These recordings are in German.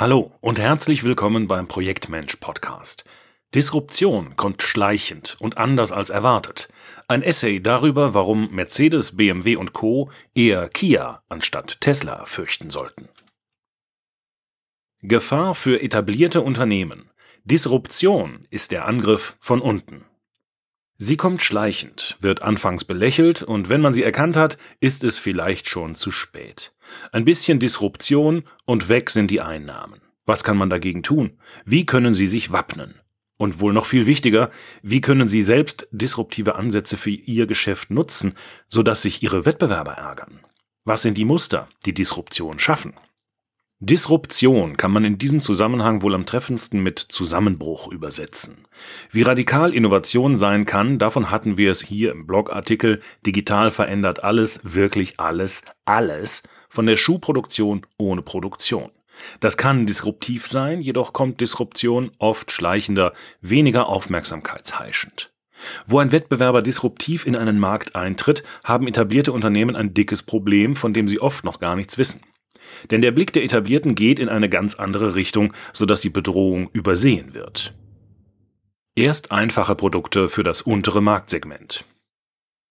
Hallo und herzlich willkommen beim Projektmensch Podcast. Disruption kommt schleichend und anders als erwartet. Ein Essay darüber, warum Mercedes, BMW und Co. eher Kia anstatt Tesla fürchten sollten. Gefahr für etablierte Unternehmen. Disruption ist der Angriff von unten. Sie kommt schleichend, wird anfangs belächelt und wenn man sie erkannt hat, ist es vielleicht schon zu spät. Ein bisschen Disruption und weg sind die Einnahmen. Was kann man dagegen tun? Wie können Sie sich wappnen? Und wohl noch viel wichtiger, wie können Sie selbst disruptive Ansätze für Ihr Geschäft nutzen, sodass sich Ihre Wettbewerber ärgern? Was sind die Muster, die Disruption schaffen? Disruption kann man in diesem Zusammenhang wohl am treffendsten mit Zusammenbruch übersetzen. Wie radikal Innovation sein kann, davon hatten wir es hier im Blogartikel Digital verändert alles, wirklich alles, alles von der Schuhproduktion ohne Produktion. Das kann disruptiv sein, jedoch kommt Disruption oft schleichender, weniger aufmerksamkeitsheischend. Wo ein Wettbewerber disruptiv in einen Markt eintritt, haben etablierte Unternehmen ein dickes Problem, von dem sie oft noch gar nichts wissen. Denn der Blick der Etablierten geht in eine ganz andere Richtung, sodass die Bedrohung übersehen wird. Erst einfache Produkte für das untere Marktsegment.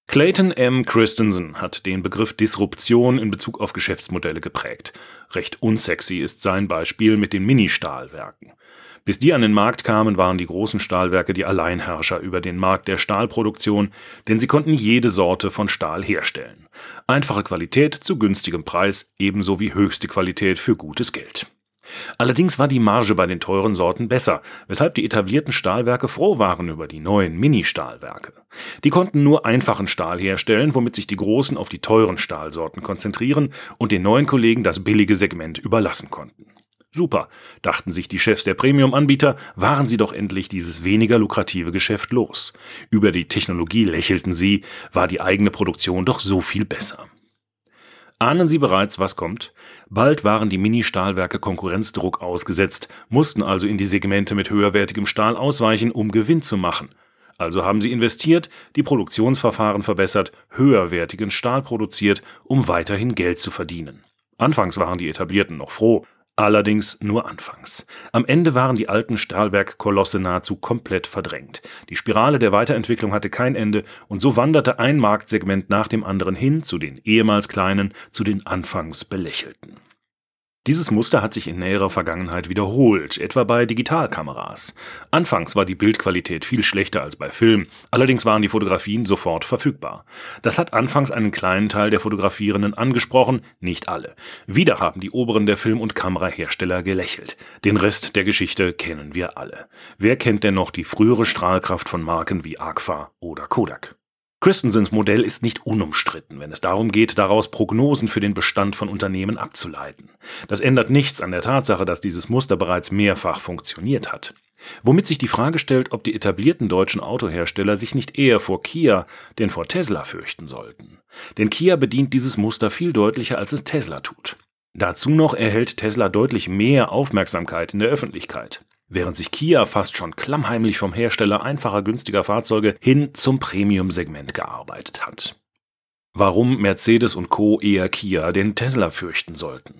Clayton M. Christensen hat den Begriff Disruption in Bezug auf Geschäftsmodelle geprägt. Recht unsexy ist sein Beispiel mit den Ministahlwerken. Bis die an den Markt kamen, waren die großen Stahlwerke die Alleinherrscher über den Markt der Stahlproduktion, denn sie konnten jede Sorte von Stahl herstellen. Einfache Qualität zu günstigem Preis, ebenso wie höchste Qualität für gutes Geld. Allerdings war die Marge bei den teuren Sorten besser, weshalb die etablierten Stahlwerke froh waren über die neuen Mini-Stahlwerke. Die konnten nur einfachen Stahl herstellen, womit sich die Großen auf die teuren Stahlsorten konzentrieren und den neuen Kollegen das billige Segment überlassen konnten. Super, dachten sich die Chefs der Premium-Anbieter, waren sie doch endlich dieses weniger lukrative Geschäft los. Über die Technologie lächelten sie, war die eigene Produktion doch so viel besser. Ahnen Sie bereits, was kommt? Bald waren die Mini-Stahlwerke Konkurrenzdruck ausgesetzt, mussten also in die Segmente mit höherwertigem Stahl ausweichen, um Gewinn zu machen. Also haben sie investiert, die Produktionsverfahren verbessert, höherwertigen Stahl produziert, um weiterhin Geld zu verdienen. Anfangs waren die Etablierten noch froh, Allerdings nur anfangs. Am Ende waren die alten Stahlwerkkolosse nahezu komplett verdrängt. Die Spirale der Weiterentwicklung hatte kein Ende und so wanderte ein Marktsegment nach dem anderen hin zu den ehemals kleinen, zu den anfangs belächelten. Dieses Muster hat sich in näherer Vergangenheit wiederholt, etwa bei Digitalkameras. Anfangs war die Bildqualität viel schlechter als bei Film, allerdings waren die Fotografien sofort verfügbar. Das hat anfangs einen kleinen Teil der Fotografierenden angesprochen, nicht alle. Wieder haben die Oberen der Film- und Kamerahersteller gelächelt. Den Rest der Geschichte kennen wir alle. Wer kennt denn noch die frühere Strahlkraft von Marken wie Agfa oder Kodak? Christensens Modell ist nicht unumstritten, wenn es darum geht, daraus Prognosen für den Bestand von Unternehmen abzuleiten. Das ändert nichts an der Tatsache, dass dieses Muster bereits mehrfach funktioniert hat. Womit sich die Frage stellt, ob die etablierten deutschen Autohersteller sich nicht eher vor Kia denn vor Tesla fürchten sollten. Denn Kia bedient dieses Muster viel deutlicher, als es Tesla tut. Dazu noch erhält Tesla deutlich mehr Aufmerksamkeit in der Öffentlichkeit während sich Kia fast schon klammheimlich vom Hersteller einfacher günstiger Fahrzeuge hin zum Premium-Segment gearbeitet hat. Warum Mercedes und Co. eher Kia den Tesla fürchten sollten.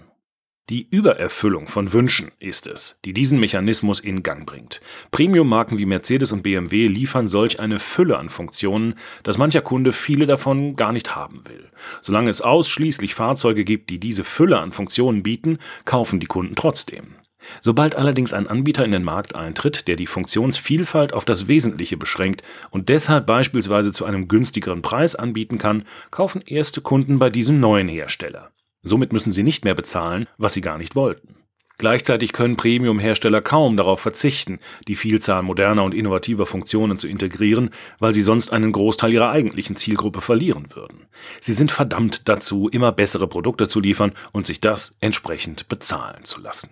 Die Übererfüllung von Wünschen ist es, die diesen Mechanismus in Gang bringt. Premium-Marken wie Mercedes und BMW liefern solch eine Fülle an Funktionen, dass mancher Kunde viele davon gar nicht haben will. Solange es ausschließlich Fahrzeuge gibt, die diese Fülle an Funktionen bieten, kaufen die Kunden trotzdem. Sobald allerdings ein Anbieter in den Markt eintritt, der die Funktionsvielfalt auf das Wesentliche beschränkt und deshalb beispielsweise zu einem günstigeren Preis anbieten kann, kaufen erste Kunden bei diesem neuen Hersteller. Somit müssen sie nicht mehr bezahlen, was sie gar nicht wollten. Gleichzeitig können Premium-Hersteller kaum darauf verzichten, die Vielzahl moderner und innovativer Funktionen zu integrieren, weil sie sonst einen Großteil ihrer eigentlichen Zielgruppe verlieren würden. Sie sind verdammt dazu, immer bessere Produkte zu liefern und sich das entsprechend bezahlen zu lassen.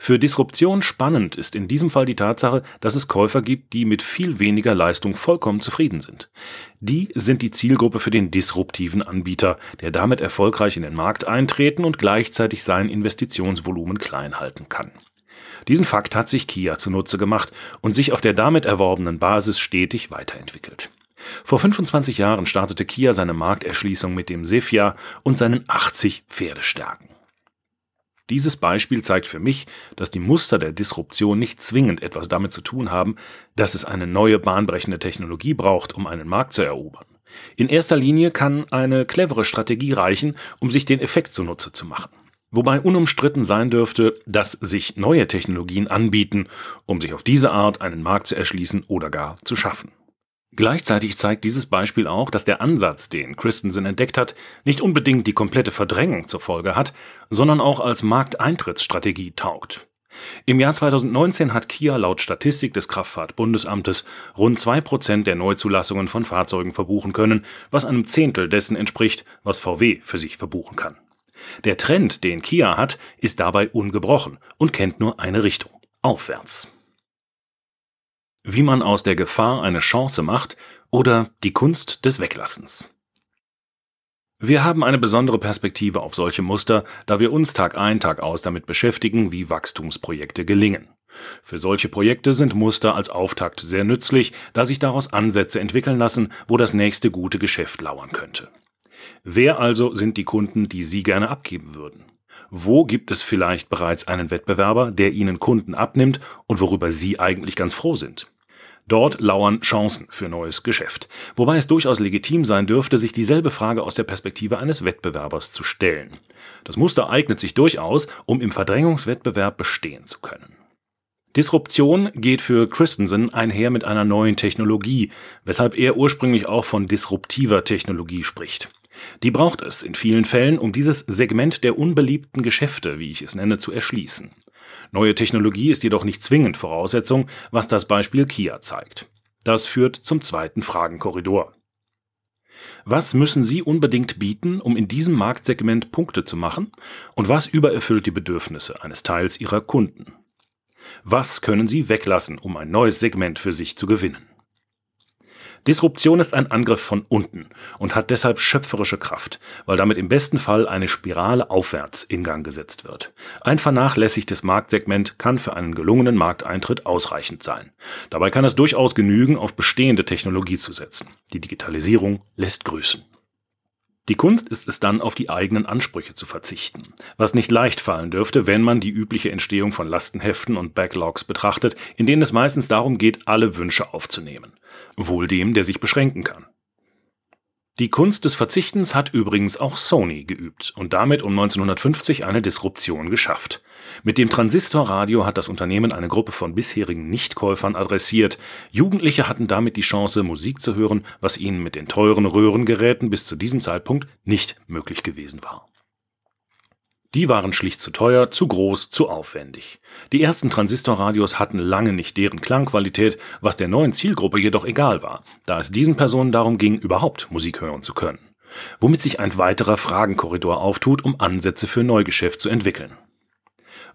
Für Disruption spannend ist in diesem Fall die Tatsache, dass es Käufer gibt, die mit viel weniger Leistung vollkommen zufrieden sind. Die sind die Zielgruppe für den disruptiven Anbieter, der damit erfolgreich in den Markt eintreten und gleichzeitig sein Investitionsvolumen klein halten kann. Diesen Fakt hat sich Kia zunutze gemacht und sich auf der damit erworbenen Basis stetig weiterentwickelt. Vor 25 Jahren startete Kia seine Markterschließung mit dem Sefia und seinen 80 Pferdestärken. Dieses Beispiel zeigt für mich, dass die Muster der Disruption nicht zwingend etwas damit zu tun haben, dass es eine neue bahnbrechende Technologie braucht, um einen Markt zu erobern. In erster Linie kann eine clevere Strategie reichen, um sich den Effekt zunutze zu machen. Wobei unumstritten sein dürfte, dass sich neue Technologien anbieten, um sich auf diese Art einen Markt zu erschließen oder gar zu schaffen. Gleichzeitig zeigt dieses Beispiel auch, dass der Ansatz, den Christensen entdeckt hat, nicht unbedingt die komplette Verdrängung zur Folge hat, sondern auch als Markteintrittsstrategie taugt. Im Jahr 2019 hat Kia laut Statistik des Kraftfahrtbundesamtes rund 2% der Neuzulassungen von Fahrzeugen verbuchen können, was einem Zehntel dessen entspricht, was VW für sich verbuchen kann. Der Trend, den Kia hat, ist dabei ungebrochen und kennt nur eine Richtung aufwärts. Wie man aus der Gefahr eine Chance macht oder die Kunst des Weglassens. Wir haben eine besondere Perspektive auf solche Muster, da wir uns Tag ein, Tag aus damit beschäftigen, wie Wachstumsprojekte gelingen. Für solche Projekte sind Muster als Auftakt sehr nützlich, da sich daraus Ansätze entwickeln lassen, wo das nächste gute Geschäft lauern könnte. Wer also sind die Kunden, die Sie gerne abgeben würden? Wo gibt es vielleicht bereits einen Wettbewerber, der Ihnen Kunden abnimmt und worüber Sie eigentlich ganz froh sind? Dort lauern Chancen für neues Geschäft, wobei es durchaus legitim sein dürfte, sich dieselbe Frage aus der Perspektive eines Wettbewerbers zu stellen. Das Muster eignet sich durchaus, um im Verdrängungswettbewerb bestehen zu können. Disruption geht für Christensen einher mit einer neuen Technologie, weshalb er ursprünglich auch von disruptiver Technologie spricht. Die braucht es in vielen Fällen, um dieses Segment der unbeliebten Geschäfte, wie ich es nenne, zu erschließen. Neue Technologie ist jedoch nicht zwingend Voraussetzung, was das Beispiel Kia zeigt. Das führt zum zweiten Fragenkorridor. Was müssen Sie unbedingt bieten, um in diesem Marktsegment Punkte zu machen? Und was übererfüllt die Bedürfnisse eines Teils Ihrer Kunden? Was können Sie weglassen, um ein neues Segment für sich zu gewinnen? Disruption ist ein Angriff von unten und hat deshalb schöpferische Kraft, weil damit im besten Fall eine Spirale aufwärts in Gang gesetzt wird. Ein vernachlässigtes Marktsegment kann für einen gelungenen Markteintritt ausreichend sein. Dabei kann es durchaus genügen, auf bestehende Technologie zu setzen. Die Digitalisierung lässt grüßen. Die Kunst ist es dann, auf die eigenen Ansprüche zu verzichten, was nicht leicht fallen dürfte, wenn man die übliche Entstehung von Lastenheften und Backlogs betrachtet, in denen es meistens darum geht, alle Wünsche aufzunehmen. Wohl dem, der sich beschränken kann. Die Kunst des Verzichtens hat übrigens auch Sony geübt und damit um 1950 eine Disruption geschafft. Mit dem Transistorradio hat das Unternehmen eine Gruppe von bisherigen Nichtkäufern adressiert. Jugendliche hatten damit die Chance, Musik zu hören, was ihnen mit den teuren Röhrengeräten bis zu diesem Zeitpunkt nicht möglich gewesen war. Die waren schlicht zu teuer, zu groß, zu aufwendig. Die ersten Transistorradios hatten lange nicht deren Klangqualität, was der neuen Zielgruppe jedoch egal war, da es diesen Personen darum ging, überhaupt Musik hören zu können. Womit sich ein weiterer Fragenkorridor auftut, um Ansätze für Neugeschäft zu entwickeln.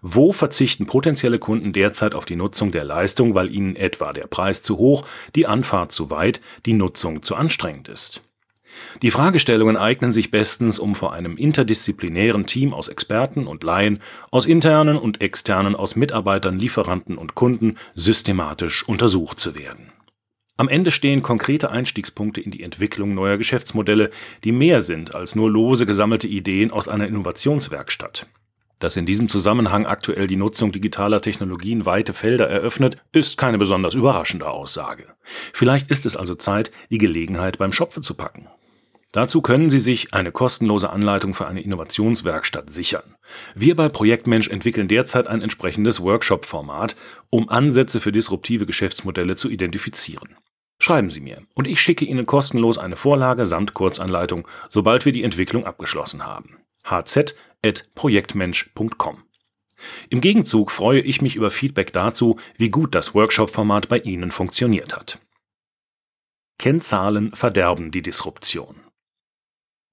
Wo verzichten potenzielle Kunden derzeit auf die Nutzung der Leistung, weil ihnen etwa der Preis zu hoch, die Anfahrt zu weit, die Nutzung zu anstrengend ist? Die Fragestellungen eignen sich bestens, um vor einem interdisziplinären Team aus Experten und Laien, aus internen und externen, aus Mitarbeitern, Lieferanten und Kunden systematisch untersucht zu werden. Am Ende stehen konkrete Einstiegspunkte in die Entwicklung neuer Geschäftsmodelle, die mehr sind als nur lose gesammelte Ideen aus einer Innovationswerkstatt. Dass in diesem Zusammenhang aktuell die Nutzung digitaler Technologien weite Felder eröffnet, ist keine besonders überraschende Aussage. Vielleicht ist es also Zeit, die Gelegenheit beim Schopfe zu packen. Dazu können Sie sich eine kostenlose Anleitung für eine Innovationswerkstatt sichern. Wir bei Projektmensch entwickeln derzeit ein entsprechendes Workshop-Format, um Ansätze für disruptive Geschäftsmodelle zu identifizieren. Schreiben Sie mir und ich schicke Ihnen kostenlos eine Vorlage samt Kurzanleitung, sobald wir die Entwicklung abgeschlossen haben. hz.projektmensch.com Im Gegenzug freue ich mich über Feedback dazu, wie gut das Workshop-Format bei Ihnen funktioniert hat. Kennzahlen verderben die Disruption.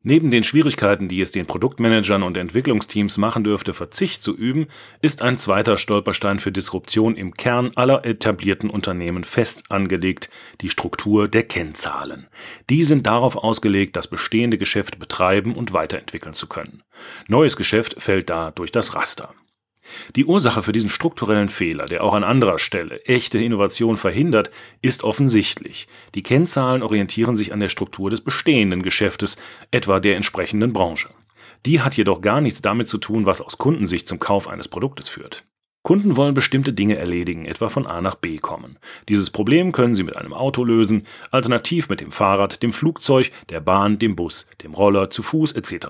Neben den Schwierigkeiten, die es den Produktmanagern und Entwicklungsteams machen dürfte, Verzicht zu üben, ist ein zweiter Stolperstein für Disruption im Kern aller etablierten Unternehmen fest angelegt, die Struktur der Kennzahlen. Die sind darauf ausgelegt, das bestehende Geschäft betreiben und weiterentwickeln zu können. Neues Geschäft fällt da durch das Raster. Die Ursache für diesen strukturellen Fehler, der auch an anderer Stelle echte Innovation verhindert, ist offensichtlich. Die Kennzahlen orientieren sich an der Struktur des bestehenden Geschäftes, etwa der entsprechenden Branche. Die hat jedoch gar nichts damit zu tun, was aus Kundensicht zum Kauf eines Produktes führt. Kunden wollen bestimmte Dinge erledigen, etwa von A nach B kommen. Dieses Problem können sie mit einem Auto lösen, alternativ mit dem Fahrrad, dem Flugzeug, der Bahn, dem Bus, dem Roller, zu Fuß etc.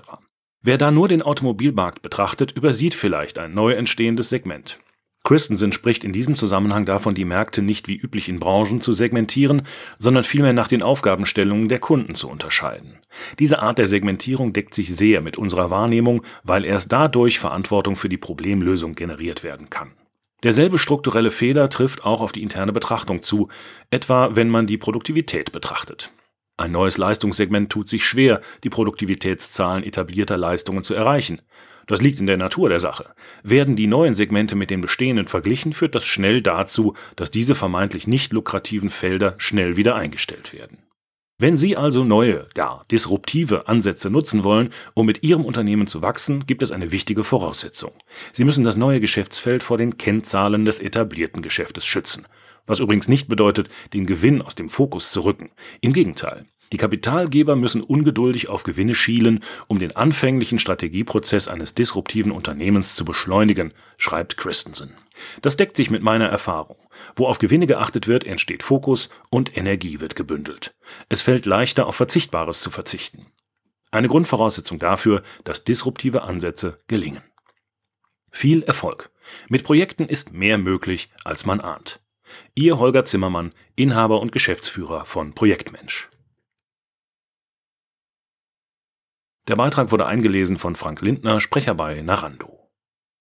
Wer da nur den Automobilmarkt betrachtet, übersieht vielleicht ein neu entstehendes Segment. Christensen spricht in diesem Zusammenhang davon, die Märkte nicht wie üblich in Branchen zu segmentieren, sondern vielmehr nach den Aufgabenstellungen der Kunden zu unterscheiden. Diese Art der Segmentierung deckt sich sehr mit unserer Wahrnehmung, weil erst dadurch Verantwortung für die Problemlösung generiert werden kann. Derselbe strukturelle Fehler trifft auch auf die interne Betrachtung zu, etwa wenn man die Produktivität betrachtet. Ein neues Leistungssegment tut sich schwer, die Produktivitätszahlen etablierter Leistungen zu erreichen. Das liegt in der Natur der Sache. Werden die neuen Segmente mit den bestehenden verglichen, führt das schnell dazu, dass diese vermeintlich nicht lukrativen Felder schnell wieder eingestellt werden. Wenn Sie also neue, gar disruptive Ansätze nutzen wollen, um mit Ihrem Unternehmen zu wachsen, gibt es eine wichtige Voraussetzung. Sie müssen das neue Geschäftsfeld vor den Kennzahlen des etablierten Geschäftes schützen. Was übrigens nicht bedeutet, den Gewinn aus dem Fokus zu rücken. Im Gegenteil. Die Kapitalgeber müssen ungeduldig auf Gewinne schielen, um den anfänglichen Strategieprozess eines disruptiven Unternehmens zu beschleunigen, schreibt Christensen. Das deckt sich mit meiner Erfahrung. Wo auf Gewinne geachtet wird, entsteht Fokus und Energie wird gebündelt. Es fällt leichter, auf Verzichtbares zu verzichten. Eine Grundvoraussetzung dafür, dass disruptive Ansätze gelingen. Viel Erfolg. Mit Projekten ist mehr möglich, als man ahnt. Ihr Holger Zimmermann, Inhaber und Geschäftsführer von Projektmensch. Der Beitrag wurde eingelesen von Frank Lindner, Sprecher bei Narando.